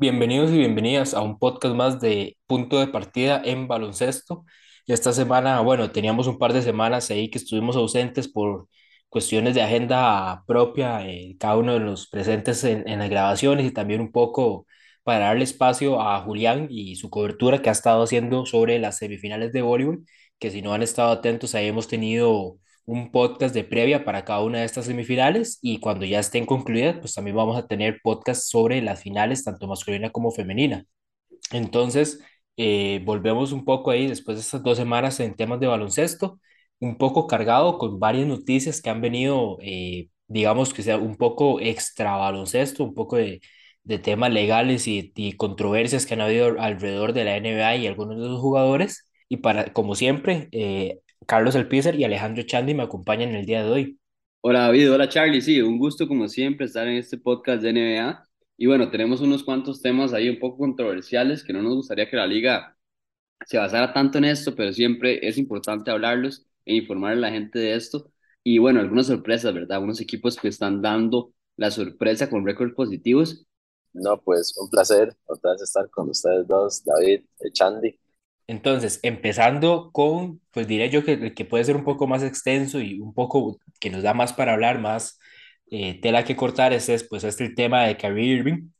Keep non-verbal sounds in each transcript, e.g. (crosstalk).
Bienvenidos y bienvenidas a un podcast más de Punto de Partida en Baloncesto. Esta semana, bueno, teníamos un par de semanas ahí que estuvimos ausentes por cuestiones de agenda propia, eh, cada uno de los presentes en, en las grabaciones y también un poco para darle espacio a Julián y su cobertura que ha estado haciendo sobre las semifinales de voleibol, que si no han estado atentos, ahí hemos tenido un podcast de previa para cada una de estas semifinales y cuando ya estén concluidas, pues también vamos a tener podcast sobre las finales, tanto masculina como femenina. Entonces, eh, volvemos un poco ahí después de estas dos semanas en temas de baloncesto, un poco cargado con varias noticias que han venido, eh, digamos que sea un poco extra baloncesto, un poco de, de temas legales y, y controversias que han habido alrededor de la NBA y algunos de los jugadores. Y para, como siempre, eh, Carlos Alpizar y Alejandro Chandi me acompañan el día de hoy. Hola David, hola Charlie, sí, un gusto como siempre estar en este podcast de NBA. Y bueno, tenemos unos cuantos temas ahí un poco controversiales que no nos gustaría que la liga se basara tanto en esto, pero siempre es importante hablarlos e informar a la gente de esto. Y bueno, algunas sorpresas, ¿verdad? Unos equipos que están dando la sorpresa con récords positivos. No, pues un placer otra vez estar con ustedes dos, David, Chandy. Entonces, empezando con, pues diré yo que, que puede ser un poco más extenso y un poco que nos da más para hablar, más eh, tela que cortar, es pues este el tema de Kyrie Irving,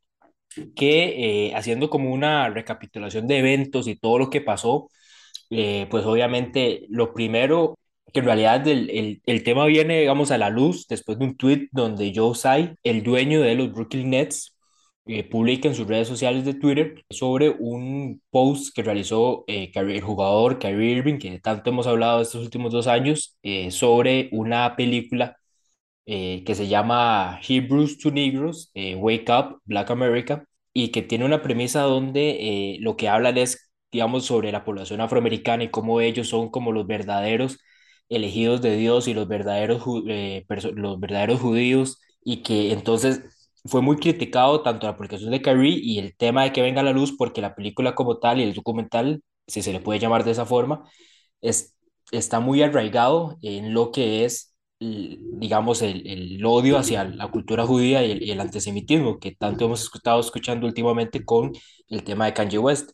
que eh, haciendo como una recapitulación de eventos y todo lo que pasó, eh, pues obviamente lo primero, que en realidad el, el, el, tema viene, digamos, a la luz después de un tweet donde Joe Tsai, el dueño de los Brooklyn Nets, eh, publica en sus redes sociales de Twitter sobre un post que realizó eh, el jugador Kyrie Irving, que tanto hemos hablado estos últimos dos años, eh, sobre una película eh, que se llama Hebrews to Negroes, Wake Up, Black America, y que tiene una premisa donde lo que hablan es, digamos, sobre la población afroamericana y cómo ellos son como los verdaderos elegidos de Dios y los verdaderos, los verdaderos judíos, y que entonces fue muy criticado tanto la publicación de Kyrie y el tema de que venga a la luz, porque la película como tal y el documental, si se le puede llamar de esa forma, es, está muy arraigado en lo que es, digamos, el, el odio hacia la cultura judía y el, antisemitismo, que tanto hemos estado escuchando últimamente con el tema de Kanye West.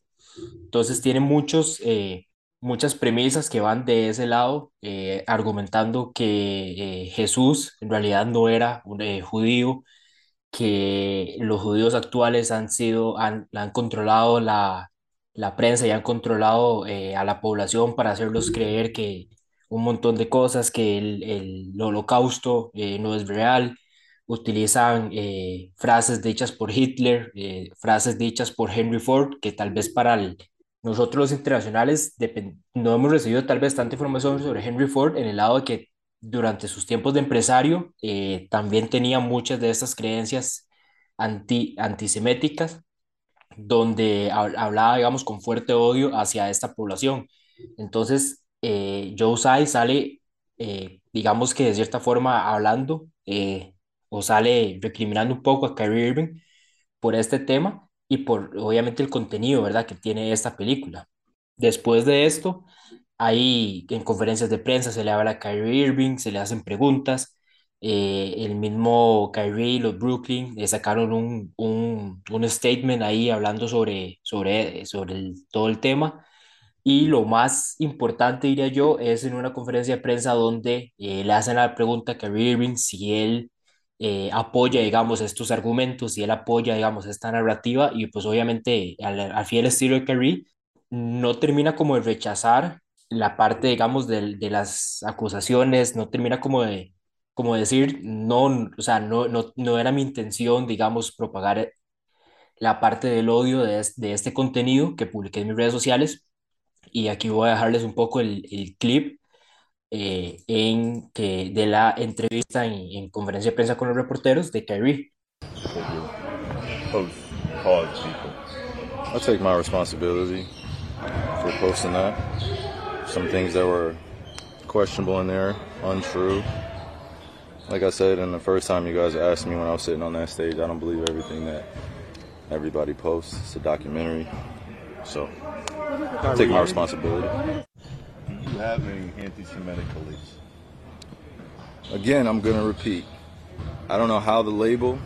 Entonces tiene muchos, eh, muchas premisas que van de ese lado, eh, argumentando que eh, Jesús en realidad no era un judío, que los judíos actuales han sido, han, han controlado la, la prensa y han controlado eh, a la población para hacerlos creer que un montón de cosas, que el, el holocausto eh, no es real, utilizan eh, frases dichas por Hitler, eh, frases dichas por Henry Ford, que tal vez para el, nosotros los internacionales no hemos recibido tal vez tanta información sobre Henry Ford en el lado de que durante sus tiempos de empresario, eh, también tenía muchas de estas creencias anti, antiseméticas, donde hablaba, digamos, con fuerte odio hacia esta población. Entonces, eh, Joe Tsai sale, eh, digamos que de cierta forma hablando, eh, o sale recriminando un poco a Kyrie Irving por este tema y por, obviamente, el contenido, ¿verdad?, que tiene esta película. Después de esto, Ahí en conferencias de prensa se le habla a Kyrie Irving, se le hacen preguntas. eh, el mismo Kyrie, los Brooklyn, eh, sacaron un, un, un statement ahí hablando sobre, sobre, sobre el- todo el tema. Y lo más importante, diría yo, es en una conferencia de prensa donde eh, le hacen la pregunta a Kyrie Irving si él eh, apoya, digamos, estos argumentos, si él apoya, digamos, esta narrativa. Y pues obviamente al, al fiel estilo de Kyrie, no termina como de rechazar la parte, digamos, del- de, las acusaciones, no termina como de, como decir, no, o sea, no, no, no era mi intención, digamos, propagar la parte del odio de, de este contenido que publiqué en mis redes sociales. Y aquí voy a dejarles un poco el, el clip eh, en que, de la entrevista en, en conferencia de prensa con los reporteros de Kyrie. post hard people. I take my responsibility for posting that. Some things that were questionable in there, untrue. Like I said, in the first time you guys asked me when I was sitting on that stage, I don't believe everything that everybody posts. It's a documentary. So, I take my responsibility. Do you have any anti-Semitic beliefs? Again, I'm going to repeat. I don't know how the label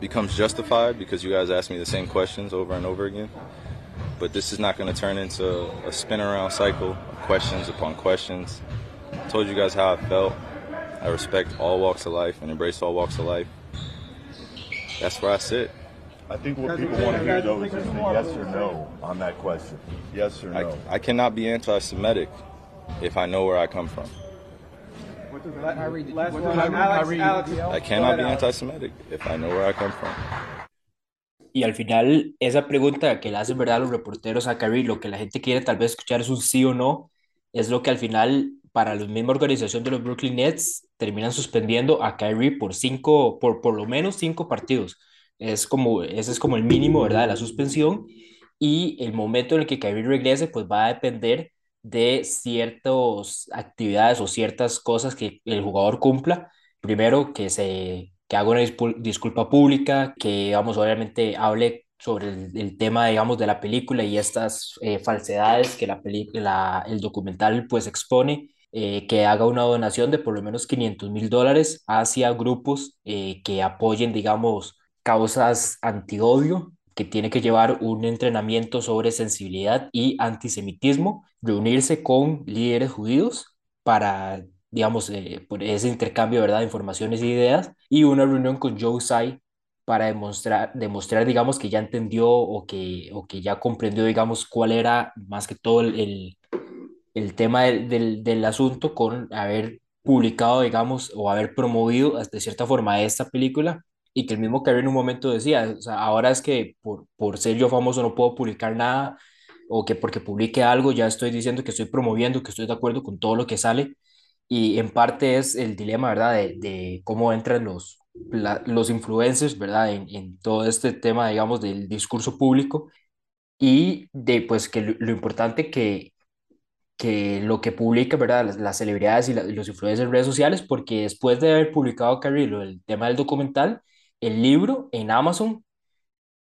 becomes justified because you guys ask me the same questions over and over again. But this is not going to turn into a spin around cycle of questions upon questions. I told you guys how I felt. I respect all walks of life and embrace all walks of life. That's where I sit. I think what people want to hear though is just a yes or no on that question. Yes or no. I, I cannot be anti Semitic if I know where I come from. I cannot be anti-Semitic if I know where I come from. Y al final, esa pregunta que le hacen verdad los reporteros a Kyrie, lo que la gente quiere tal vez escuchar es un sí o no, es lo que al final, para la misma organización de los Brooklyn Nets, terminan suspendiendo a Kyrie por cinco, por por lo menos cinco partidos. Es como, ese es como el mínimo, ¿verdad?, de la suspensión. Y el momento en el que Kyrie regrese, pues va a depender de ciertas actividades o ciertas cosas que el jugador cumpla. Primero, que, se, que haga una disculpa pública, que, vamos, obviamente hable sobre el, tema, digamos, de la película y estas eh, falsedades que la película, el documental, pues, expone. Eh, que haga una donación de por lo menos 500 mil dólares hacia grupos eh, que apoyen, digamos, causas anti-odio que tiene que llevar un entrenamiento sobre sensibilidad y antisemitismo, reunirse con líderes judíos para, digamos, eh, por ese intercambio ¿verdad? de informaciones e ideas, y una reunión con Joe Tsai para demostrar, demostrar, digamos, que ya entendió o que, o que ya comprendió, digamos, cuál era más que todo el, el, tema del, del, del asunto con haber publicado, digamos, o haber promovido de cierta forma esta película y que el mismo Kerry en un momento decía, o sea, ahora es que por, por ser yo famoso no puedo publicar nada o que porque publique algo ya estoy diciendo que estoy promoviendo, que estoy de acuerdo con todo lo que sale y en parte es el dilema, ¿verdad? De, de cómo entran los, los influencers, ¿verdad? En, en, todo este tema, digamos, del discurso público y de, pues, que lo, lo importante que, que lo que publica, ¿verdad? Las, las celebridades y, los influencers en redes sociales, porque después de haber publicado Carrillo el tema del documental, el libro en Amazon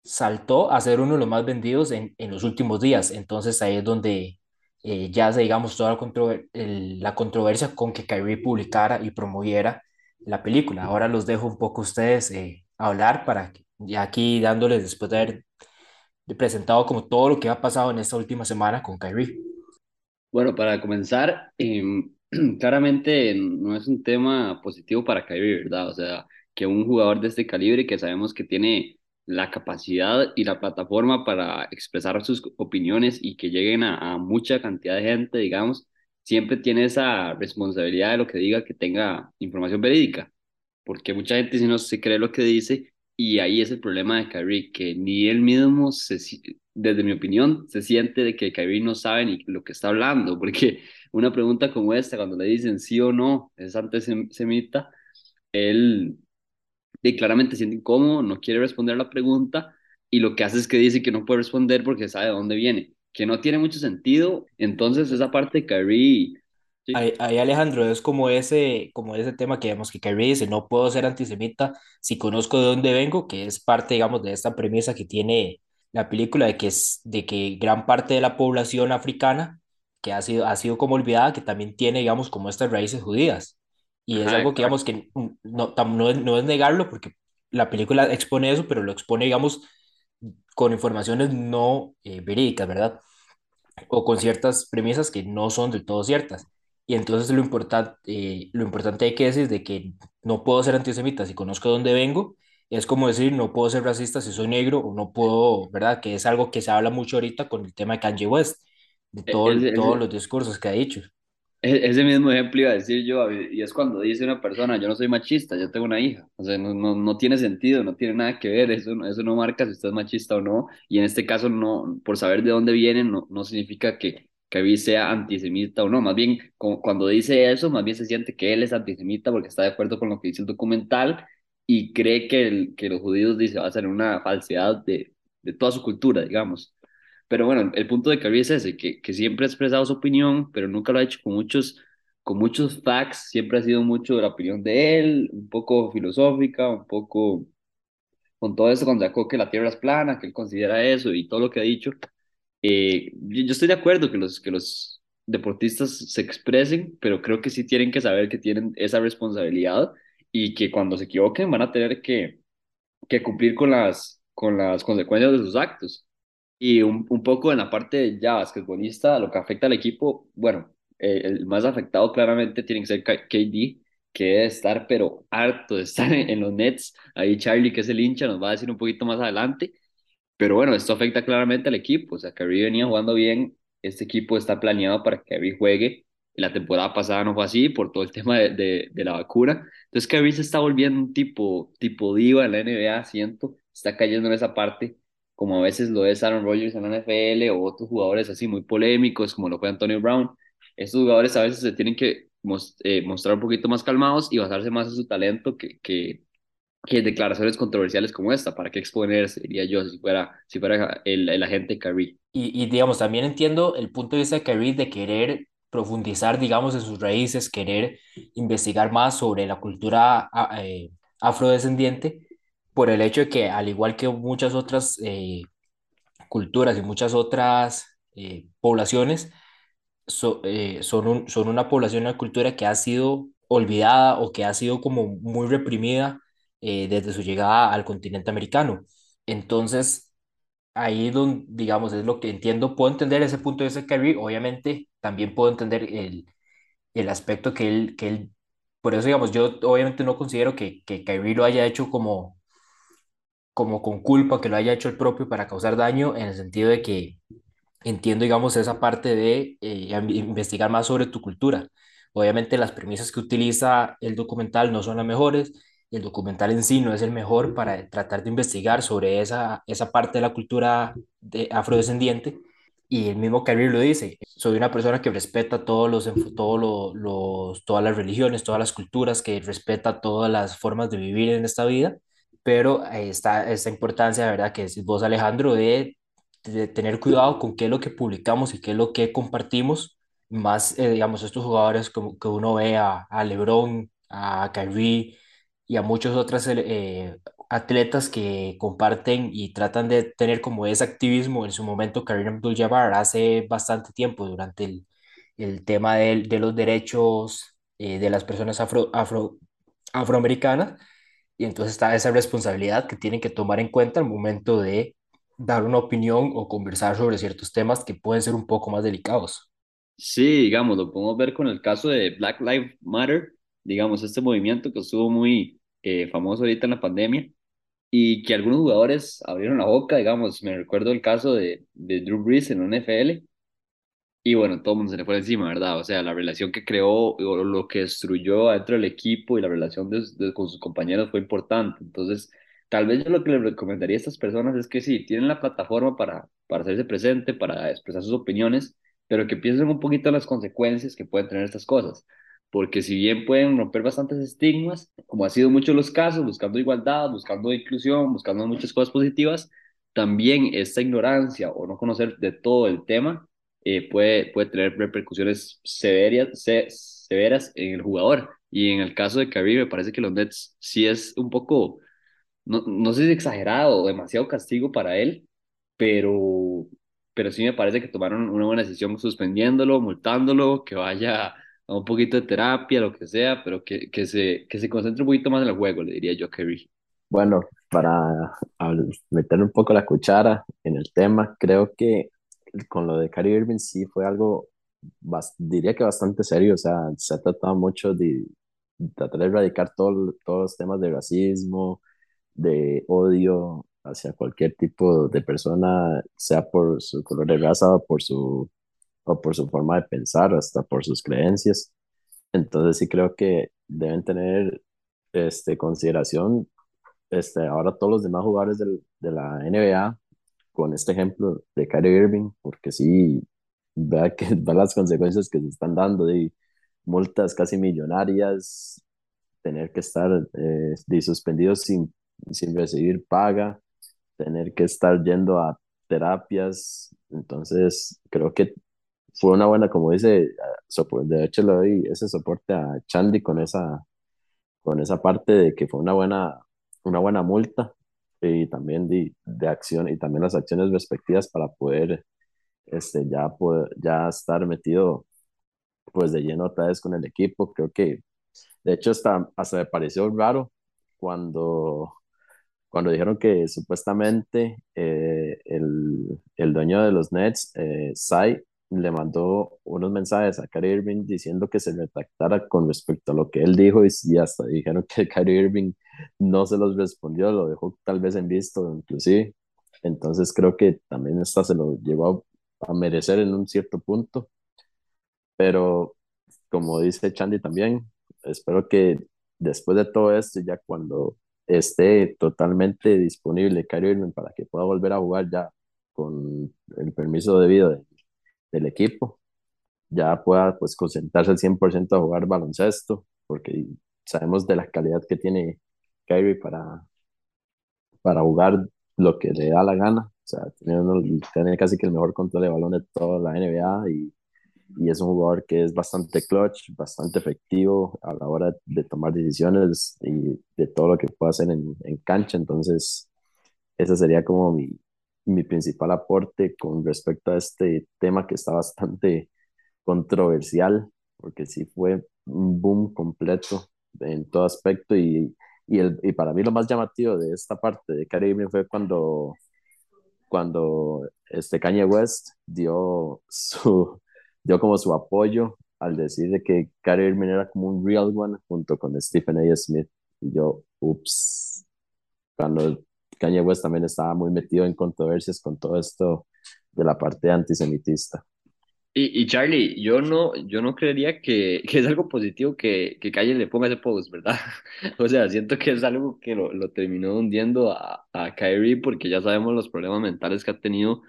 saltó a ser uno de los más vendidos en, en los últimos días. Entonces ahí es donde eh, ya digamos, toda la, la controversia con que Kyrie publicara y promoviera la película. Ahora los dejo un poco a ustedes eh, hablar para que, ya aquí dándoles, después de haber presentado como todo lo que ha pasado en esta última semana con Kyrie. Bueno, para comenzar, eh, (clears throat) claramente no es un tema positivo para Kyrie, ¿verdad? O sea, que un jugador de este calibre que sabemos que tiene la capacidad y la plataforma para expresar sus opiniones y que lleguen a, mucha cantidad de gente, digamos, siempre tiene esa responsabilidad de lo que diga que tenga información verídica, porque mucha gente si no se cree lo que dice y ahí es el problema de Kyrie, que ni él mismo, desde mi opinión, se siente de que Kyrie no sabe ni lo que está hablando, porque una pregunta como esta, cuando le dicen sí o no, es antisemita, él y claramente siente incómodo, no quiere responder la pregunta y lo que hace es que dice que no puede responder porque sabe de dónde viene, que no tiene mucho sentido. Entonces esa parte de Kyrie... Ahí, Alejandro, es como ese, como ese tema que vemos que Kyrie dice, no puedo ser antisemita si conozco de dónde vengo, que es parte, digamos, de esta premisa que tiene la película de que, es, de que gran parte de la población africana que ha sido, ha sido como olvidada, que también tiene, digamos, como estas raíces judías. Y es algo que, digamos, que no, no, es, no es negarlo, porque la película expone eso, pero lo expone, digamos, con informaciones no eh, verídicas, ¿verdad? O con ciertas premisas que no son del todo ciertas. Y entonces lo importante, eh, lo importante hay que decir de que no puedo ser antisemita si conozco de dónde vengo, es como decir no puedo ser racista si soy negro o no puedo, ¿verdad? Que es algo que se habla mucho ahorita con el tema de Kanye West, de todo, todos los discursos que ha dicho. Ese mismo ejemplo iba a decir yo, y es cuando dice una persona, yo no soy machista, yo tengo una hija. O sea, no, no, no tiene sentido, no tiene nada que ver, eso, eso no marca si usted es machista o no. Y en este caso, no, por saber de dónde viene, no, no significa que, que sea antisemita o no. Más bien, cuando dice eso, más bien se siente que él es antisemita porque está de acuerdo con lo que dice el documental y cree que, que los judíos, dice, va a ser una falsedad de, de toda su cultura, digamos. Pero bueno, el punto de Kyrie es ese, que, que siempre ha expresado su opinión, pero nunca lo ha hecho con muchos, con muchos facts, siempre ha sido mucho de la opinión de él, un poco filosófica, un poco con todo eso cuando sacó que la Tierra es plana, que él considera eso y todo lo que ha dicho. Eh, yo estoy de acuerdo que los, que los deportistas se expresen, pero creo que sí tienen que saber que tienen esa responsabilidad y que cuando se equivoquen van a tener que, que cumplir con las, con las consecuencias de sus actos. Y un, un poco en la parte ya basquetbolista, lo que afecta al equipo, bueno, eh, el más afectado claramente tiene que ser KD, que debe estar, pero harto de estar en, (laughs) en, los Nets. Ahí Charlie, que es el hincha, nos va a decir un poquito más adelante. Pero bueno, esto afecta claramente al equipo. O sea, Kyrie venía jugando bien. Este equipo está planeado para que Kyrie juegue. La temporada pasada no fue así por todo el tema de, de, de la vacuna. Entonces Kyrie se está volviendo un tipo, tipo diva en la NBA, siento. Está cayendo en esa parte como a veces lo es Aaron Rodgers en la NFL o otros jugadores así muy polémicos como lo fue Antonio Brown. Estos jugadores a veces se tienen que eh, mostrar un poquito más calmados y basarse más en su talento que, que, declaraciones controversiales como esta. ¿Para qué exponerse, diría yo, si fuera, si fuera el, el agente Kyrie? Y, digamos, también entiendo el punto de vista de Kyrie de querer profundizar, digamos, en sus raíces, querer investigar más sobre la cultura eh, afrodescendiente, por el hecho de que, al igual que muchas otras eh, culturas y muchas otras eh, poblaciones, so, eh, son, un, son una población, una cultura que ha sido olvidada o que ha sido como muy reprimida eh, desde su llegada al continente americano. Entonces, ahí donde, digamos, es lo que entiendo, puedo entender ese punto de de Kyrie, obviamente también puedo entender el, el aspecto que él, que él, por eso, digamos, yo obviamente no considero que, que Kyrie lo haya hecho como, como con culpa, que lo haya hecho el propio para causar daño, en el sentido de que entiendo, digamos, esa parte de eh, investigar más sobre tu cultura. Obviamente las premisas que utiliza el documental no son las mejores, el documental en sí no es el mejor para tratar de investigar sobre esa, esa parte de la cultura de afrodescendiente. Y el mismo Carrier lo dice, soy una persona que respeta todos los, todos los, todas las religiones, todas las culturas, que respeta todas las formas de vivir en esta vida pero está esta importancia, ¿verdad? Que es vos, Alejandro, de, de, tener cuidado con qué es lo que publicamos y qué es lo que compartimos, más, eh, digamos, estos jugadores como que uno ve a, a LeBron, a Kyrie y a muchos otros eh, atletas que comparten y tratan de tener como ese activismo. En su momento, Karim Abdul-Jabbar hace bastante tiempo, durante el, el tema de, de los derechos eh, de las personas afro, afro, afroamericanas, y entonces está esa responsabilidad que tienen que tomar en cuenta al momento de dar una opinión o conversar sobre ciertos temas que pueden ser un poco más delicados. Sí, digamos, lo podemos ver con el caso de Black Lives Matter, digamos, este movimiento que estuvo muy eh, famoso ahorita en la pandemia y que algunos jugadores abrieron la boca, digamos, me recuerdo el caso de, de Drew Brees en la NFL, y bueno, todo el mundo se le fue encima, ¿verdad? O sea, la relación que creó o lo que destruyó dentro del equipo y la relación de, de, con sus compañeros fue importante. Entonces, tal vez yo lo que les recomendaría a estas personas es que sí, tienen la plataforma para, para hacerse presente, para expresar sus opiniones, pero que piensen un poquito en las consecuencias que pueden tener estas cosas. Porque si bien pueden romper bastantes estigmas, como ha sido muchos los casos, buscando igualdad, buscando inclusión, buscando muchas cosas positivas, también esta ignorancia o no conocer de todo el tema eh, puede, puede tener repercusiones severas, se, severas en el jugador. Y en el caso de Kyrie, me parece que los Nets sí es un poco, no, no sé si exagerado o demasiado castigo para él, pero, pero sí me parece que tomaron una buena decisión suspendiéndolo, multándolo, que vaya a un poquito de terapia, lo que sea, pero que, que, se, que se concentre un poquito más en el juego, le diría yo a Kyrie. Bueno, para meter un poco la cuchara en el tema, creo que con lo de Kyrie Irving sí fue algo, diría que bastante serio, o sea, se ha tratado mucho de, tratar de erradicar todo, todos los temas de racismo, de odio hacia cualquier tipo de persona, sea por su color de raza o por su, o por su forma de pensar, hasta por sus creencias. Entonces sí creo que deben tener este, consideración este, ahora todos los demás jugadores del, de la NBA con este ejemplo de Kyrie Irving, porque sí, vea, que, (laughs) vea las consecuencias que se están dando de multas casi millonarias, tener que estar eh, suspendidos sin, sin recibir paga, tener que estar yendo a terapias. Entonces, creo que fue una buena, como dice, de hecho le doy ese soporte a Chandy con esa, con esa parte de que fue una buena, una buena multa y también de, de acción y también las acciones respectivas para poder este, ya, ya estar metido pues de lleno otra vez con el equipo. Creo que de hecho hasta, hasta me pareció raro cuando cuando dijeron que supuestamente eh, el, el, dueño de los Nets, eh, Sai, le mandó unos mensajes a Kyrie Irving diciendo que se retractara con respecto a lo que él dijo y, hasta dijeron que Kyrie Irving no se los respondió, lo dejó tal vez en visto inclusive. Entonces creo que también esta se lo llevó a, merecer en un cierto punto. Pero como dice Chandy también, espero que después de todo esto, ya cuando esté totalmente disponible Kyrie Irving para que pueda volver a jugar ya con el permiso debido del equipo, ya pueda pues concentrarse al 100% a jugar baloncesto, porque sabemos de la calidad que tiene Kyrie para, para jugar lo que le da la gana, o sea, tiene, tiene casi que el mejor control de balón de toda la NBA y y es un jugador que es bastante clutch, bastante efectivo a la hora de tomar decisiones y de todo lo que puede hacer en, en cancha. Entonces, ese sería como mi, mi principal aporte con respecto a este tema que está bastante controversial, porque sí fue un boom completo en todo aspecto y, y, el, y para mí lo más llamativo de esta parte de Caribe fue cuando, cuando este Kanye West dio su, (laughs) dio como su apoyo al decir de que Kyrie Irving era como un real one junto con Stephen A. Smith. Y yo, ups, cuando Kanye West también estaba muy metido en controversias con todo esto de la parte antisemitista. Y, y Charlie, yo no, yo no creería que, que es algo positivo que, que Kanye le ponga ese post, ¿verdad? (laughs) O sea, siento que es algo que lo, lo terminó hundiendo a, a Kyrie porque ya sabemos los problemas mentales que ha tenido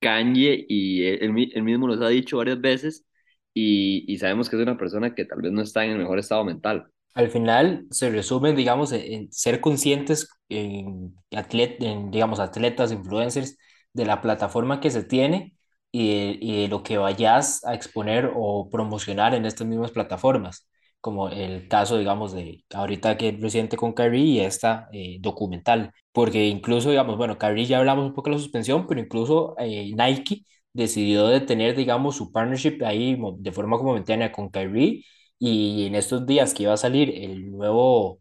Kanye y él, mismo nos ha dicho varias veces y, y, sabemos que es una persona que tal vez no está en el mejor estado mental. Al final se resume, digamos, en, ser conscientes en, atlet, en, digamos, atletas, influencers, de la plataforma que se tiene y y lo que vayas a exponer o promocionar en estas mismas plataformas como el caso, digamos, de ahorita que es reciente con Kyrie y esta eh, documental, porque incluso, digamos, bueno, Kyrie ya hablamos un poco de la suspensión, pero incluso eh, Nike decidió detener, digamos, su partnership ahí de forma momentánea con Kyrie y en estos días que iba a salir el nuevo,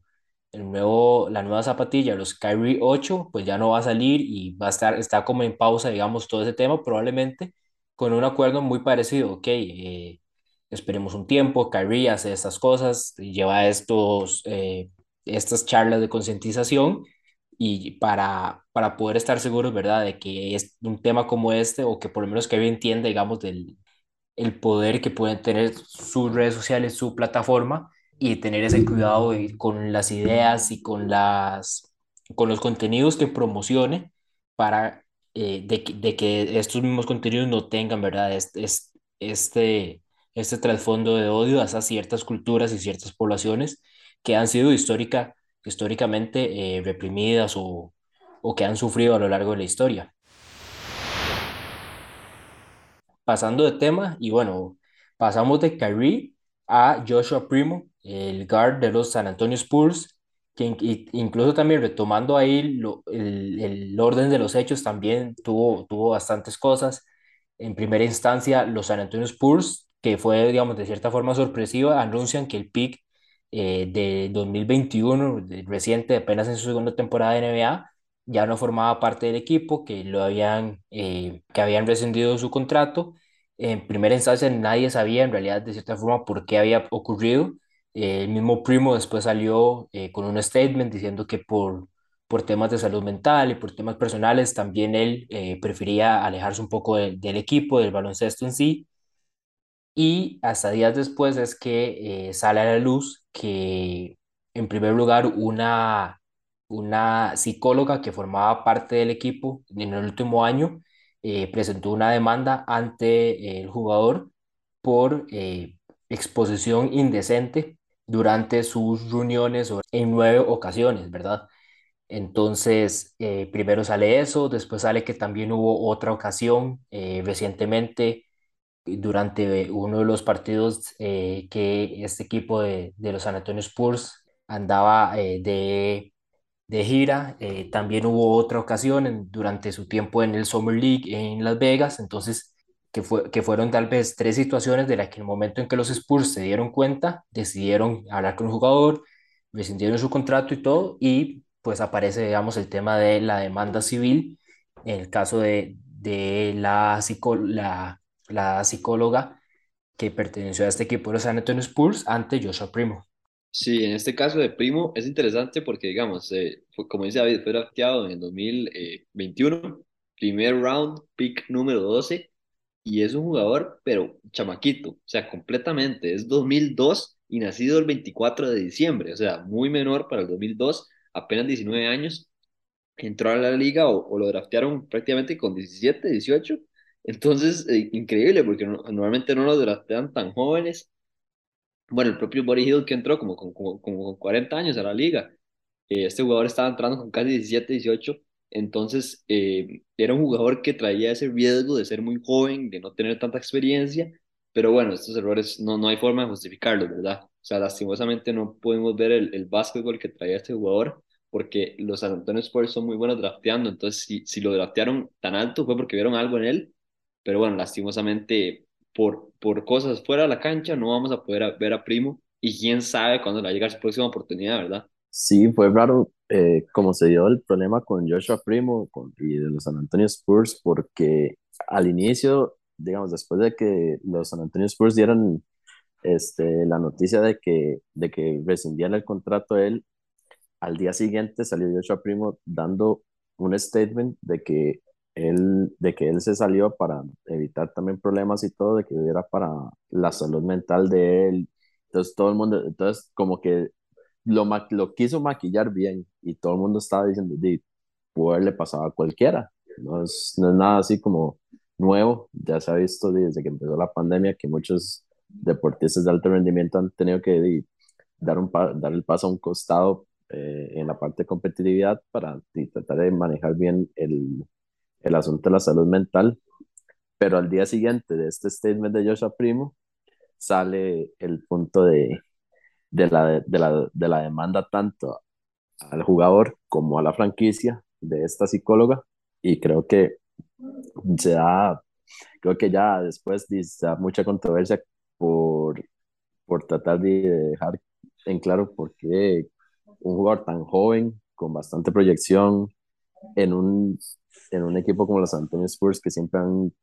el nuevo, la nueva zapatilla, los Kyrie 8, pues ya no va a salir y va a estar, está como en pausa, digamos, todo ese tema, probablemente con un acuerdo muy parecido, ok, eh, esperemos un tiempo, Kyrie hace estas cosas, lleva estos, eh, estas charlas de concientización y para, para poder estar seguros, ¿verdad?, de que es un tema como este o que por lo menos Kyrie entienda, digamos, del el poder que pueden tener sus redes sociales, su plataforma y tener ese cuidado con las ideas y con, las, con los contenidos que promocione para eh, de, de, que estos mismos contenidos no tengan, ¿verdad? Este, este, este trasfondo de odio a ciertas culturas y ciertas poblaciones que han sido histórica, históricamente eh, reprimidas o, o que han sufrido a lo largo de la historia. Pasando de tema, y bueno, pasamos de Kyrie a Joshua Primo, el guard de los San Antonio Spurs, que incluso también retomando ahí el, el, orden de los hechos, también tuvo, tuvo bastantes cosas. En primera instancia, los San Antonio Spurs que fue, digamos, de cierta forma sorpresiva, anuncian que el pick eh, de 2021, reciente, apenas en su segunda temporada de NBA, ya no formaba parte del equipo, que lo habían, eh, que habían rescindido su contrato. En primera instancia nadie sabía en realidad de cierta forma por qué había ocurrido. Eh, el mismo Primo después salió con un statement diciendo que por, por temas de salud mental y por temas personales también él prefería alejarse un poco del equipo, del baloncesto en sí. Y hasta días después es que eh, sale a la luz que, en primer lugar, una, una psicóloga que formaba parte del equipo en el último año eh, presentó una demanda ante el jugador por eh, exposición indecente durante sus reuniones en nueve ocasiones, ¿verdad? Entonces, primero sale eso, después sale que también hubo otra ocasión recientemente durante uno de los partidos eh, que este equipo de, de, los San Antonio Spurs andaba eh, de, de, gira. Eh, también hubo otra ocasión durante su tiempo en el Summer League en Las Vegas, entonces que, fue, que fueron tal vez tres situaciones de las que en el momento en que los Spurs se dieron cuenta, decidieron hablar con el jugador, rescindieron su contrato y todo, y pues aparece, digamos, el tema de la demanda civil, en el caso de, de la, la, la psicóloga que perteneció a este equipo de los San Antonio Spurs ante Joshua Primo. Sí, en este caso de Primo es interesante porque, digamos, eh, fue, como dice David, fue drafteado en el 2021, primer round, pick número 12, y es un jugador, pero chamaquito, o sea, completamente, es 2002 y nacido el 24 de diciembre, o sea, muy menor para el 2002, apenas 19 años, entró a la liga o, lo draftearon prácticamente con 17, 18, entonces, eh, increíble, porque normalmente no lo draftean tan jóvenes, bueno, el propio Body Hill que entró como con, como, como 40 años a la liga, eh, este jugador estaba entrando con casi 17, 18, entonces eh, era un jugador que traía ese riesgo de ser muy joven, de no tener tanta experiencia, pero bueno, estos errores no, no hay forma de justificarlos, ¿verdad? O sea, lastimosamente no podemos ver el, el básquetbol que traía este jugador, porque los San Antonio Spurs son muy buenos drafteando, entonces si, si lo draftearon tan alto fue porque vieron algo en él, pero bueno, lastimosamente por, por cosas fuera de la cancha no vamos a poder ver a Primo y quién sabe cuándo le va a llegar su próxima oportunidad, ¿verdad? Sí, fue raro eh, como se dio el problema con Joshua Primo con, y de los San Antonio Spurs, porque al inicio, digamos, después de que los San Antonio Spurs dieron este, la noticia de que, de que rescindían el contrato él, al día siguiente salió Joshua Primo dando un statement de que él, de que él se salió para evitar también problemas y todo, de que era para la salud mental de él. Entonces todo el mundo, entonces como que lo, lo quiso maquillar bien y todo el mundo estaba diciendo, de poder le pasaba a cualquiera. No es, no es nada así como nuevo, ya se ha visto desde que empezó la pandemia que muchos deportistas de alto rendimiento han tenido que dar, un, dar el paso a un costado eh, en la parte de competitividad para tratar de manejar bien el, el asunto de la salud mental. Pero al día siguiente de este statement de Joshua Primo, sale el punto de, de, la, de, la, de la demanda tanto al jugador como a la franquicia de esta psicóloga. Y creo que se creo que ya después da mucha controversia por, por tratar de dejar en claro por qué un jugador tan joven, con bastante proyección, en un, en un equipo como los Antonio Spurs, que siempre han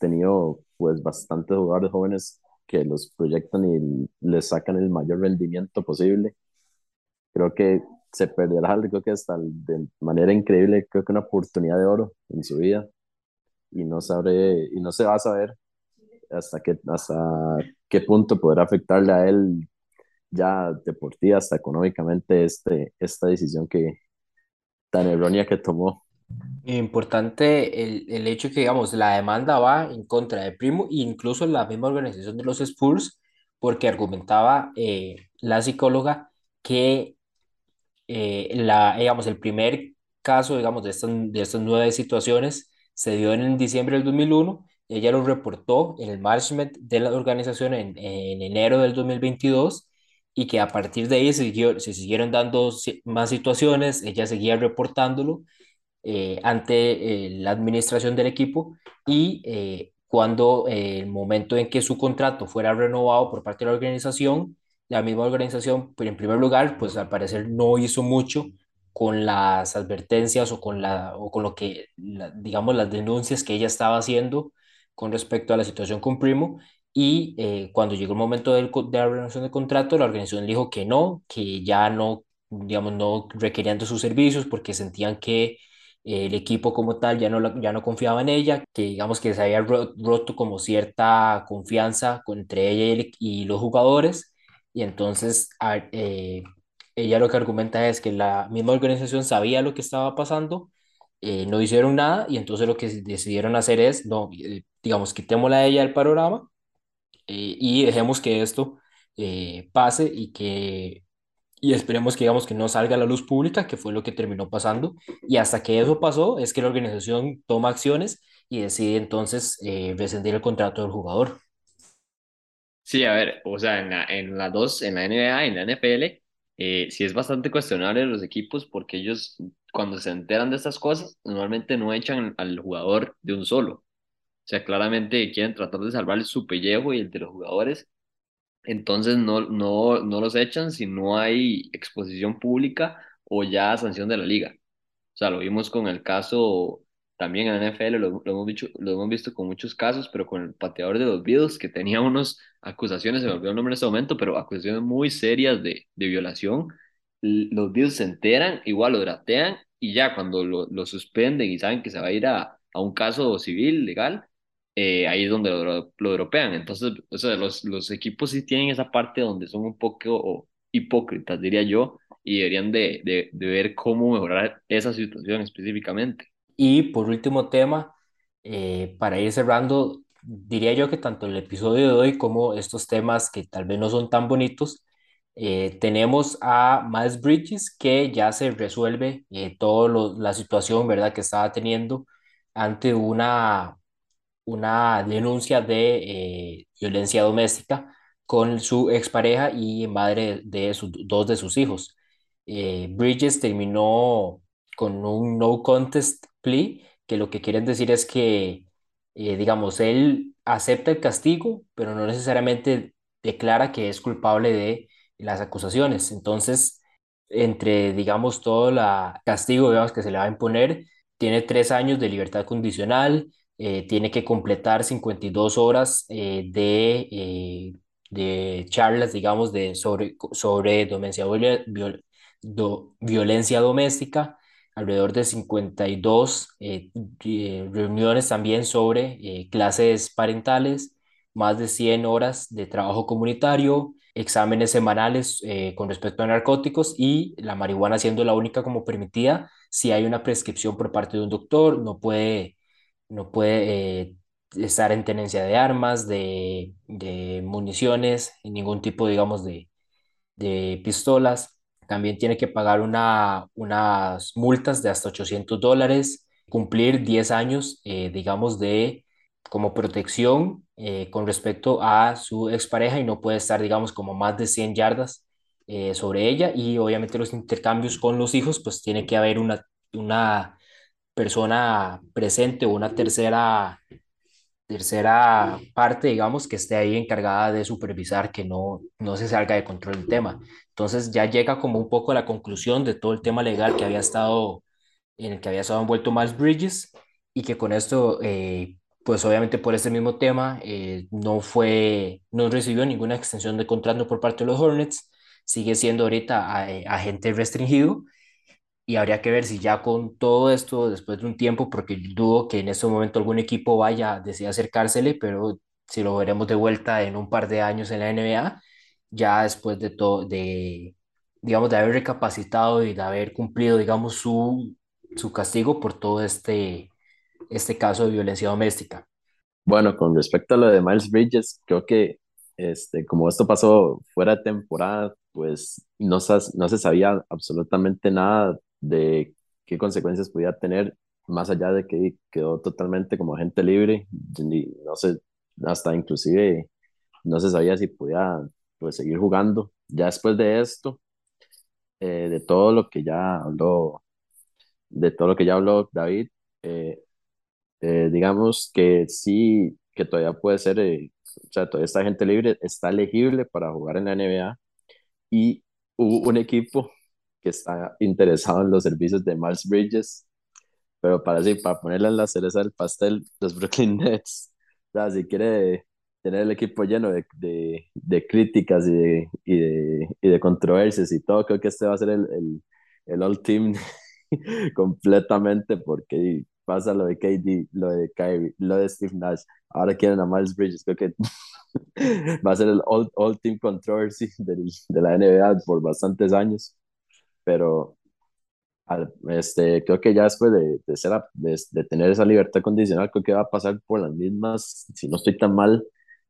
tenido pues bastantes jugadores jóvenes que los proyectan y les sacan el mayor rendimiento posible. Creo que se perderá, creo que hasta de manera increíble, creo que una oportunidad de oro en su vida y no sabré y no se va a saber hasta qué hasta qué punto podrá afectarle a él ya deportiva hasta económicamente este esta decisión que tan errónea que tomó Importante el, el hecho que, digamos, la demanda va en contra de Primo e incluso la misma organización de los Spurs, porque argumentaba eh, la psicóloga que eh, la, digamos, el primer caso, digamos, de estas, de estas nueve situaciones se dio en diciembre del 2001, ella lo reportó en el management de la organización en, en enero del 2022 y que a partir de ahí se, siguió, se siguieron dando más situaciones, ella seguía reportándolo eh, ante eh, la administración del equipo y eh, cuando el momento en que su contrato fuera renovado por parte de la organización, la misma organización, en primer lugar, pues al parecer no hizo mucho con las advertencias o con, la, o con lo que, digamos, las denuncias que ella estaba haciendo con respecto a la situación con Primo. Y cuando llegó el momento del, de la renovación del contrato, la organización dijo que no, que ya no, digamos, no requerían de sus servicios porque sentían que el equipo como tal ya no, ya no confiaba en ella, que digamos que se había roto como cierta confianza entre ella y, los jugadores, y entonces eh, ella lo que argumenta es que la misma organización sabía lo que estaba pasando, eh, no hicieron nada, y entonces lo que decidieron hacer es, no, eh, digamos, quitémosla a ella del panorama y dejemos que esto pase y que y esperemos que digamos que no salga a la luz pública, que fue lo que terminó pasando. Y hasta que eso pasó es que la organización toma acciones y decide entonces eh, rescindir el contrato del jugador. Sí, a ver, o sea, en la, en la dos, en la NBA, en la NFL, eh, sí es bastante cuestionable los equipos porque ellos cuando se enteran de estas cosas normalmente no echan al jugador de un solo. O sea, claramente quieren tratar de salvar su pellejo y el de los jugadores entonces no, no, no los echan si no hay exposición pública o ya sanción de la liga. O sea, lo vimos con el caso también en la NFL, lo, hemos, visto, lo hemos visto con muchos casos, pero con el pateador de los Bills, que tenía unas acusaciones, se me olvidó el nombre en ese momento, pero acusaciones muy serias de, de violación. Los Bills se enteran, igual lo dratean, y ya cuando lo, lo suspenden y saben que se va a ir a, a un caso civil, legal, eh, ahí es donde lo, lo dropean. Entonces, o sea, los, los equipos sí tienen esa parte donde son un poco hipócritas, diría yo, y deberían de, de, de ver cómo mejorar esa situación específicamente. Y por último tema, eh, para ir cerrando, diría yo que tanto el episodio de hoy como estos temas que tal vez no son tan bonitos, eh, tenemos a Miles Bridges que ya se resuelve eh, toda la situación, ¿verdad?, que estaba teniendo ante una, una denuncia de eh, violencia doméstica con su expareja y madre de sus, dos de sus hijos. Eh, Bridges terminó con un no contest plea, que lo que quieren decir es que, eh, digamos, él acepta el castigo, pero no necesariamente declara que es culpable de las acusaciones. Entonces, entre, digamos, todo el castigo digamos, que se le va a imponer, tiene tres años de libertad condicional, eh, tiene que completar 52 horas eh, de, eh, de charlas, digamos, de, sobre, sobre violencia doméstica, alrededor de 52 reuniones también sobre clases parentales, más de 100 horas de trabajo comunitario, exámenes semanales con respecto a narcóticos y la marihuana siendo la única como permitida. Si hay una prescripción por parte de un doctor, no puede no puede eh, estar en tenencia de armas, de, de municiones, ningún tipo, digamos, de, de pistolas. También tiene que pagar una, unas multas de hasta 800 dólares, cumplir 10 años, eh, digamos, de como protección eh, con respecto a su expareja y no puede estar, digamos, como más de 100 yardas sobre ella y obviamente los intercambios con los hijos, pues tiene que haber una, una persona presente o una tercera, tercera parte, digamos, que esté ahí encargada de supervisar que no, no se salga de control el tema. Entonces ya llega como un poco a la conclusión de todo el tema legal que había estado, en el que había estado envuelto Miles Bridges y que con esto, eh, pues obviamente por este mismo tema, eh, no fue, no recibió ninguna extensión de contrato por parte de los Hornets, sigue siendo ahorita eh, agente restringido y habría que ver si ya con todo esto, después de un tiempo, porque dudo que en este momento algún equipo vaya, decida acercársele, pero si lo veremos de vuelta en un par de años en la NBA, ya después de todo, de, digamos, de haber recapacitado y de haber cumplido, digamos, su, su castigo por todo este, este caso de violencia doméstica. Bueno, con respecto a lo de Miles Bridges, creo que este, como esto pasó fuera de temporada, pues no, no se sabía absolutamente nada de qué consecuencias podía tener, más allá de que quedó totalmente como agente libre, no sé, hasta inclusive no se sabía si podía pues, seguir jugando. Ya después de esto, eh, de todo lo que ya habló, de todo lo que ya habló David, eh, eh, digamos que sí, que todavía puede ser, o sea, todavía está gente libre, está elegible para jugar en la NBA y hubo un equipo que está interesado en los servicios de Miles Bridges, pero para, sí, para ponerle en la cereza del pastel, los (laughs) Brooklyn Nets, o sea, si quiere tener el equipo lleno de, de, de críticas y de, y de, y, de, controversias y todo, creo que este va a ser el, el, el all team (laughs) completamente porque pasa lo de KD, lo de Kyrie, lo de Steve Nash, ahora quieren a Miles Bridges, creo que (laughs) va a ser el all, all team controversy del, de la NBA por bastantes años pero este, creo que ya después de, de, ser, de, de, tener esa libertad condicional, creo que va a pasar por las mismas, si no estoy tan mal,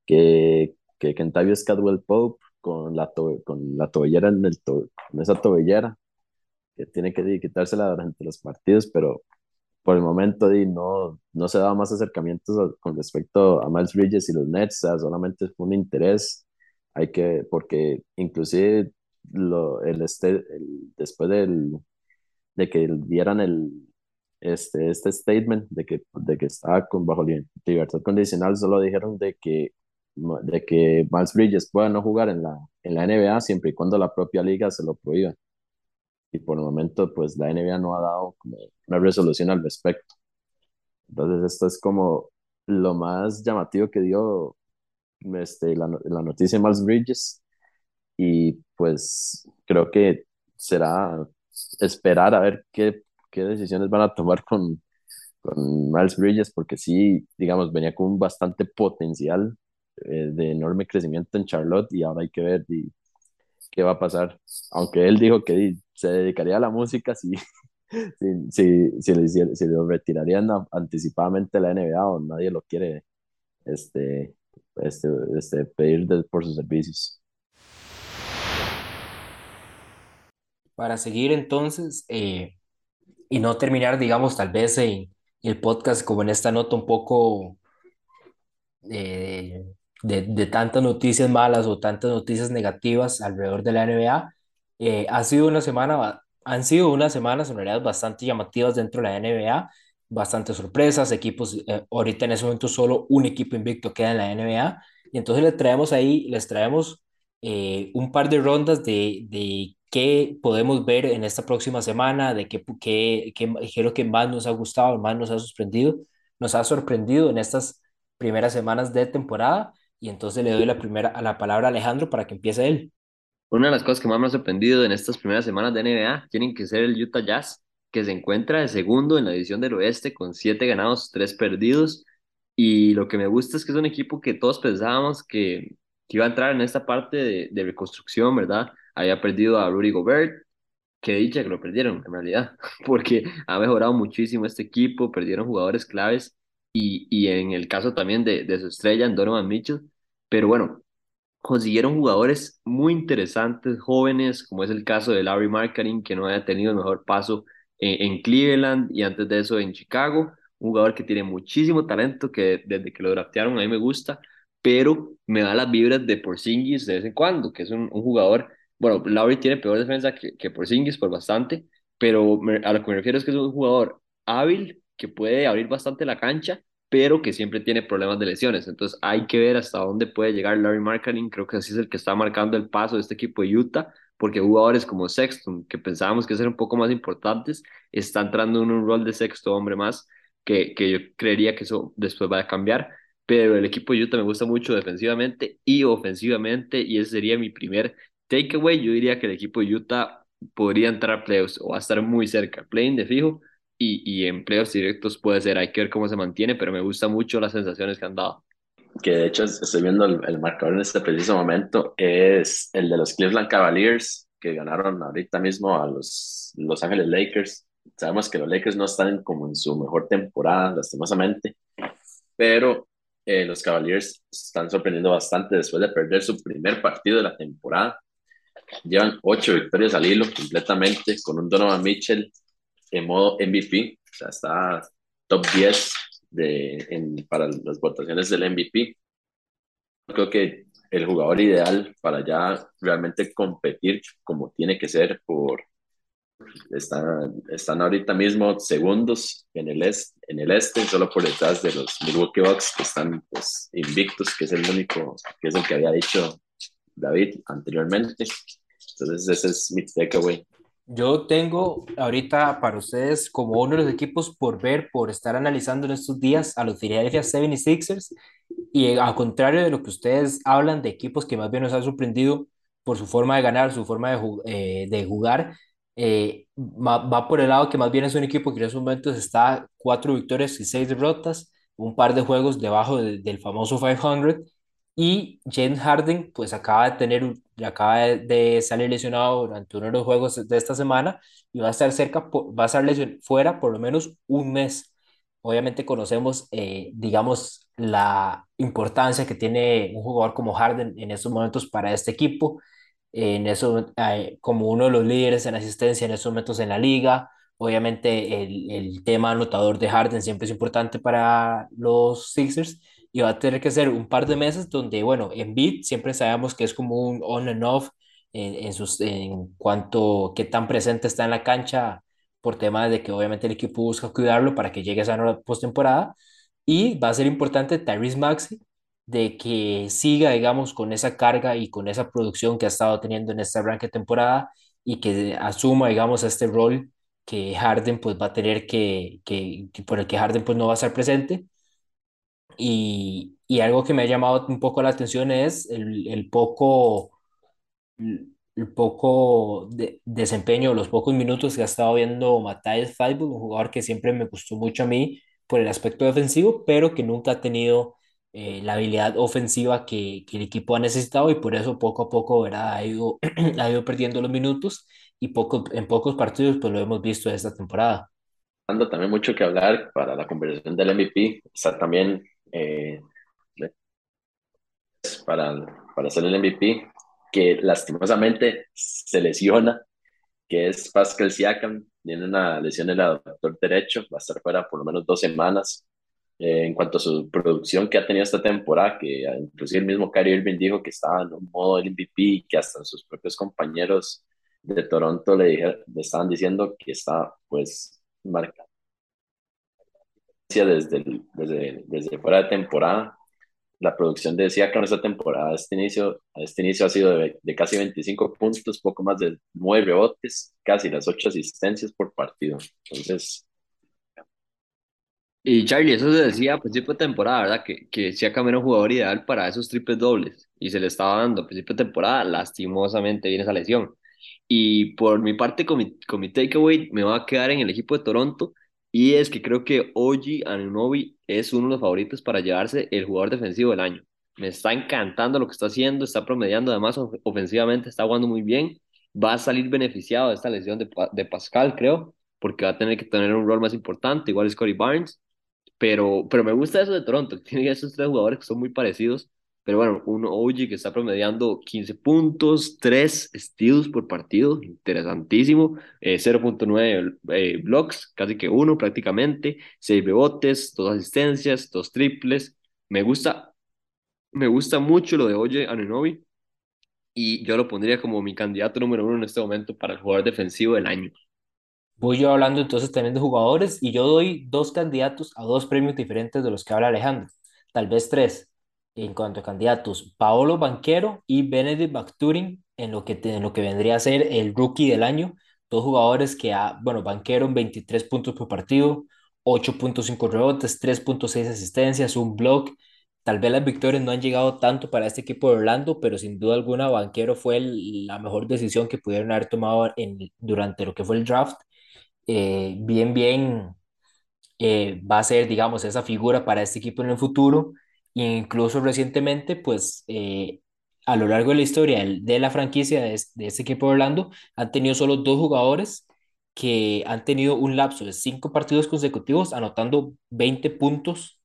que, que Kentavio Scadwell Pope con la, to, con la tobillera en, el to, en esa tobillera, que tiene que quitársela durante los partidos, pero por el momento di, no, no se daba más acercamientos con respecto a Miles Bridges y los Nets, o sea, solamente fue un interés, hay que, porque inclusive lo, el, este, después del, de que dieran el, este, este statement de que, de que estaba con, bajo libertad condicional, solo dijeron de que, de que Miles Bridges pueda no jugar en la, en la NBA siempre y cuando la propia liga se lo prohíba. y por el momento pues la NBA no ha dado como una resolución al respecto. Entonces esto es como lo más llamativo que dio este, la, la noticia de Miles Bridges y pues creo que será esperar a ver qué, qué decisiones van a tomar con, con Miles Bridges porque sí, digamos, venía con bastante potencial eh, de enorme crecimiento en Charlotte y ahora hay que ver qué va a pasar. Aunque él dijo que se dedicaría a la música (laughs) si, si, si, si, lo retirarían anticipadamente la NBA o nadie lo quiere este, este, este, pedir por sus servicios. Para seguir entonces eh, y no terminar, digamos, tal vez en el podcast como en esta nota un poco eh, de, de, tantas noticias malas o tantas noticias negativas alrededor de la NBA, eh, ha sido una semana han sido unas semanas en realidad bastante llamativas dentro de la NBA, bastantes sorpresas, equipos, eh, ahorita en ese momento solo un equipo invicto queda en la NBA, y entonces les traemos ahí, les traemos eh, un par de rondas de, de qué podemos ver en esta próxima semana, de qué, qué, qué, qué es lo que más nos ha gustado, más nos ha sorprendido, nos ha sorprendido en estas primeras semanas de temporada, y entonces le doy la, primera, a la palabra a Alejandro para que empiece él. Una de las cosas que más me ha sorprendido en estas primeras semanas de NBA tienen que ser el Utah Jazz, que se encuentra de segundo en la división del oeste con siete ganados, tres perdidos. Y lo que me gusta es que es un equipo que todos pensábamos que, que iba a entrar en esta parte de, de, reconstrucción, ¿verdad? Había perdido a Rudy Gobert, que dicha que lo perdieron en realidad, (laughs) porque ha mejorado muchísimo este equipo, perdieron jugadores claves y, y en el caso también de, de su estrella, Donovan Mitchell. Pero bueno, consiguieron jugadores muy interesantes, jóvenes, como es el caso de Larry Marketing, que no haya tenido el mejor paso en, Cleveland y antes de eso en Chicago. Un jugador que tiene muchísimo talento, que desde que lo draftearon a mí me gusta, pero me da las vibras de Porzingis de vez en cuando, que es un, jugador, bueno, Larry tiene peor defensa que, que Porzingis por bastante, pero a lo que me refiero es que es un jugador hábil, que puede abrir bastante la cancha pero que siempre tiene problemas de lesiones. Entonces hay que ver hasta dónde puede llegar Larry Marketing. Creo que así es el que está marcando el paso de este equipo de Utah, porque jugadores como Sexton, que pensábamos que eran un poco más importantes, están entrando en un rol de sexto hombre más, que, que yo creería que eso después va a cambiar. Pero el equipo de Utah me gusta mucho defensivamente y ofensivamente, y ese sería mi primer takeaway. Yo diría que el equipo de Utah podría entrar a playoffs o va a estar muy cerca, playing de fijo, y, y empleos directos puede ser, hay que ver cómo se mantiene, pero me gusta mucho las sensaciones que han dado. Que de hecho estoy viendo el, marcador en este preciso momento, es el de los Cleveland Cavaliers, que ganaron ahorita mismo a los Los Ángeles Lakers. Sabemos que los Lakers no están como en su mejor temporada, lastimosamente, pero eh, los Cavaliers están sorprendiendo bastante después de perder su primer partido de la temporada. Llevan ocho victorias al hilo completamente, con un Donovan Mitchell en modo MVP, o sea, está top 10 de, en, para las votaciones del MVP. Creo que el jugador ideal para ya realmente competir como tiene que ser por están, están ahorita mismo segundos en el, este, en el este, solo por detrás de los Milwaukee Bucks que están pues, invictos, que es el único, que es el que había dicho David anteriormente. Entonces ese es mi takeaway. Yo tengo ahorita para ustedes como uno de los equipos por ver, por estar analizando en estos días a los Philadelphia 76ers y al contrario de lo que ustedes hablan de equipos que más bien nos han sorprendido por su forma de ganar, su forma de, eh, de jugar, eh, va, por el lado que más bien es un equipo que en esos momentos está cuatro victorias y seis derrotas, un par de juegos debajo del famoso 500 y James Harden pues acaba de tener acaba de salir lesionado durante uno de los juegos de esta semana y va a estar cerca, va a estar fuera por lo menos un mes. Obviamente conocemos, eh, digamos, la importancia que tiene un jugador como Harden en estos momentos para este equipo, en eso, como uno de los líderes en asistencia en estos momentos en la liga. Obviamente el, el tema anotador de Harden siempre es importante para los Sixers y va a tener que ser un par de meses donde, bueno, en beat siempre sabemos que es como un on and off en, en, sus, en cuanto qué tan presente está en la cancha por temas de que obviamente el equipo busca cuidarlo para que llegue a esa postemporada. Y va a ser importante Tyrese Maxi de que siga, digamos, con esa carga y con esa producción que ha estado teniendo en esta arranque temporada y que asuma, digamos, este rol que Harden pues va a tener que, que, por el que Harden pues no va a estar presente. Y, y algo que me ha llamado un poco la atención es el, el poco el poco de, desempeño, los pocos minutos que ha estado viendo Matthijs Feibull, un jugador que siempre me gustó mucho a mí por el aspecto defensivo, pero que nunca ha tenido eh, la habilidad ofensiva que, que, el equipo ha necesitado y por eso poco a poco ¿verdad? Ha, ido, (clears throat) ha ido perdiendo los minutos y poco, en pocos partidos pues lo hemos visto esta temporada. Dando también mucho que hablar para la conversación del MVP, está también eh, para, para ser el MVP, que lastimosamente se lesiona, que es Pascal Siakam, tiene una lesión en el aductor derecho, va a estar fuera por lo menos dos semanas. Eh, en cuanto a su producción que ha tenido esta temporada, que inclusive el mismo Kyrie Irving dijo que estaba en un modo MVP, que hasta sus propios compañeros de Toronto le, le estaban diciendo que está pues marcando desde, desde, desde fuera de temporada la producción decía que en esta temporada, este inicio, este inicio ha sido de, de, casi 25 puntos, poco más de 9 rebotes, casi las 8 asistencias por partido. Entonces. Y Charlie, eso se decía a principio de temporada, ¿verdad? Que, que Siakam era un jugador ideal para esos triples dobles y se le estaba dando a principio de temporada, lastimosamente viene esa lesión. Y por mi parte, con mi, con mi takeaway, me va a quedar en el equipo de Toronto y es que creo que Oji Anunobi es uno de los favoritos para llevarse el jugador defensivo del año. Me está encantando lo que está haciendo, está promediando además ofensivamente, está jugando muy bien. Va a salir beneficiado de esta lesión de, de Pascal, creo, porque va a tener que tener un rol más importante, igual es Corey Barnes. Pero, pero me gusta eso de Toronto, (laughs) tiene esos tres jugadores que son muy parecidos pero bueno, un OG que está promediando 15 puntos, 3 steals por partido, interesantísimo. 0.9 eh, eh, blocks, casi que uno prácticamente. 6 rebotes, 2 asistencias, 2 triples. Me gusta, me gusta mucho lo de Oye Anunobi. Y yo lo pondría como mi candidato número uno en este momento para el jugador defensivo del año. Voy yo hablando entonces también de jugadores y yo doy dos candidatos a dos premios diferentes de los que habla Alejandro, tal vez tres en cuanto a candidatos, Paolo Banquero y Benedict Bacturin en lo que, en lo que vendría a ser el rookie del año. Dos jugadores que, ha, bueno, Banquero en 23 puntos por partido, 8.5 rebotes, 3.6 asistencias, un block. Tal vez las victorias no han llegado tanto para este equipo de Orlando, pero sin duda alguna Banquero fue la mejor decisión que pudieron haber tomado en, durante lo que fue el draft. Eh, bien, bien, eh, va a ser, digamos, esa figura para este equipo en el futuro incluso recientemente, pues eh, a lo largo de la historia de la franquicia de, este equipo de han tenido solo dos jugadores que han tenido un lapso de cinco partidos consecutivos anotando 20 puntos,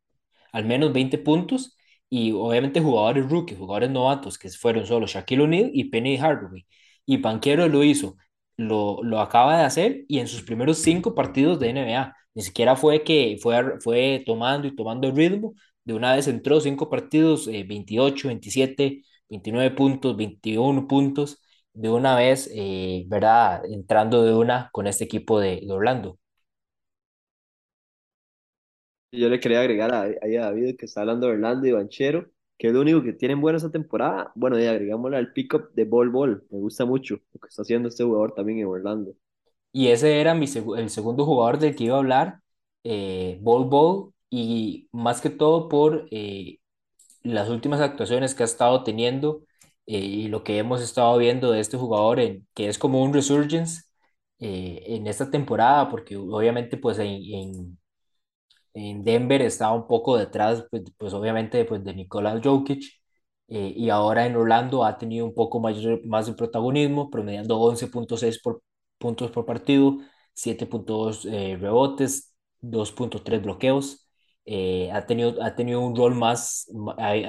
al menos 20 puntos, y obviamente jugadores rookies, jugadores novatos, que fueron solo Shaquille O'Neal y Penny Hardaway. Y Banquero lo hizo, lo, lo acaba de hacer y en sus primeros cinco partidos de NBA. Ni siquiera fue que fue, fue tomando y tomando el ritmo, de una vez entró cinco partidos, 28, 27, 29 puntos, 21 puntos, de una vez, eh, ¿verdad? Entrando de una con este equipo de, Orlando. Yo le quería agregar ahí a, David que está hablando de Orlando y Banchero, que es lo único que tienen bueno esta temporada. Bueno, y agregámosle al pick-up de Bol Bol. Me gusta mucho lo que está haciendo este jugador también en Orlando. Y ese era mi el segundo jugador del que iba a hablar, eh, Bol Bol, y más que todo por eh, las últimas actuaciones que ha estado teniendo eh, y lo que hemos estado viendo de este jugador, en, que es como un resurgence eh, en esta temporada, porque obviamente pues en, Denver estaba un poco detrás, pues, pues obviamente pues, de Nikola Jokic, y ahora en Orlando ha tenido un poco más, más de protagonismo, promediando 11.6 por, puntos por partido, 7.2 rebotes, 2.3 bloqueos. Eh, ha, tenido, ha tenido un rol más,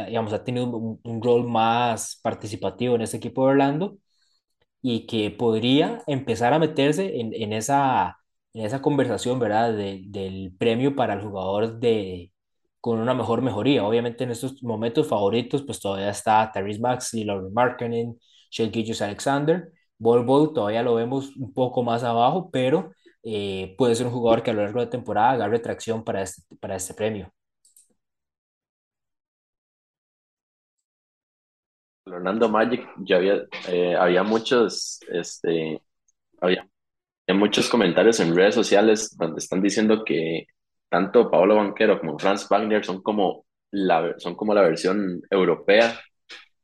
digamos, ha tenido un, rol más participativo en ese equipo de Orlando y que podría empezar a meterse en, en esa, en esa conversación, ¿verdad? del premio para el jugador de, con una mejor mejoría. Obviamente en estos momentos favoritos, pues todavía está Therese Maxey, Lauren Markkinen, Shea Alexander. Bol Bol todavía lo vemos un poco más abajo, pero eh, puede ser un jugador que a lo largo de la temporada agarre tracción para este, para este premio. Orlando Magic, ya había, eh, había muchos este, había, hay muchos comentarios en redes sociales donde están diciendo que tanto Paolo Banquero como Franz Wagner son como la, son como la versión europea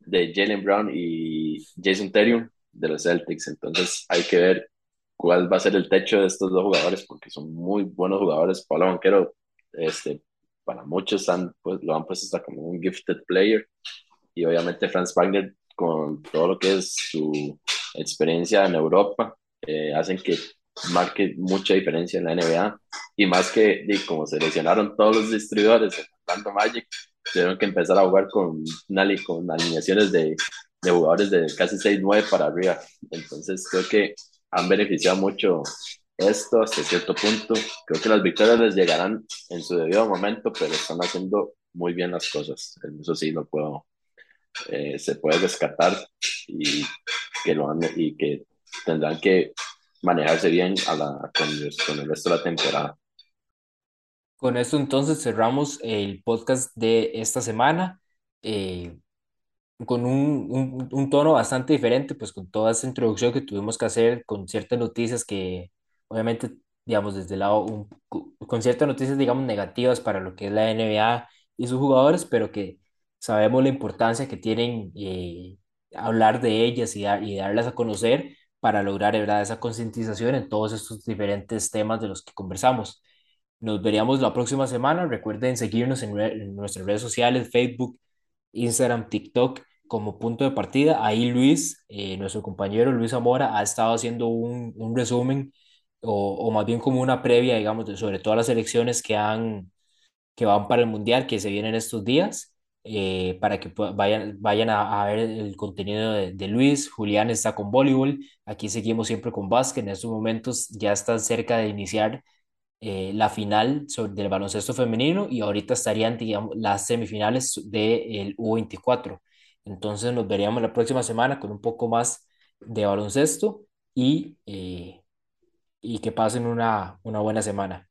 de Jalen Brown y Jason Terry de los Celtics. Entonces hay que ver cuál va a ser el techo de estos dos jugadores porque son muy buenos jugadores. Paolo Banquero, este, para muchos han, pues, lo han puesto hasta como un gifted player y obviamente Franz Wagner con todo lo que es su experiencia en Europa eh, hacen que marque mucha diferencia en la NBA y más que como se lesionaron todos los distribuidores tanto Magic tuvieron que empezar a jugar con, con alineaciones de, de jugadores de casi 6-9 para arriba. Entonces creo que han beneficiado mucho esto hasta cierto punto. Creo que las victorias les llegarán en su debido momento pero están haciendo muy bien las cosas. Eso sí lo puedo eh, se puede rescatar y que lo han, y que tendrán que manejarse bien a la, con, el resto de la temporada. Con esto entonces cerramos el podcast de esta semana eh, con un, un, un, tono bastante diferente, pues con toda esa introducción que tuvimos que hacer, con ciertas noticias que obviamente, digamos, desde el lado, un, con ciertas noticias, digamos, negativas para lo que es la NBA y sus jugadores, pero que sabemos la importancia que tienen eh, hablar de ellas y, y darlas a conocer para lograr ¿verdad? esa concientización en todos estos diferentes temas de los que conversamos. Nos veríamos la próxima semana. Recuerden seguirnos en, nuestras redes sociales, Facebook, Instagram, TikTok como punto de partida. Ahí Luis, eh, nuestro compañero Luis Zamora, ha estado haciendo un, un resumen o, o, más bien como una previa, digamos, sobre todas las elecciones que, han, que van para el Mundial que se vienen estos días. Eh, para que vayan, vayan a, ver el contenido de, Luis. Julián está con voleibol. Aquí seguimos siempre con básquet. En estos momentos ya están cerca de iniciar eh, la final sobre, del baloncesto femenino y ahorita estarían, digamos, las semifinales del U24. Entonces nos veríamos la próxima semana con un poco más de baloncesto y, eh, y que pasen una, una buena semana.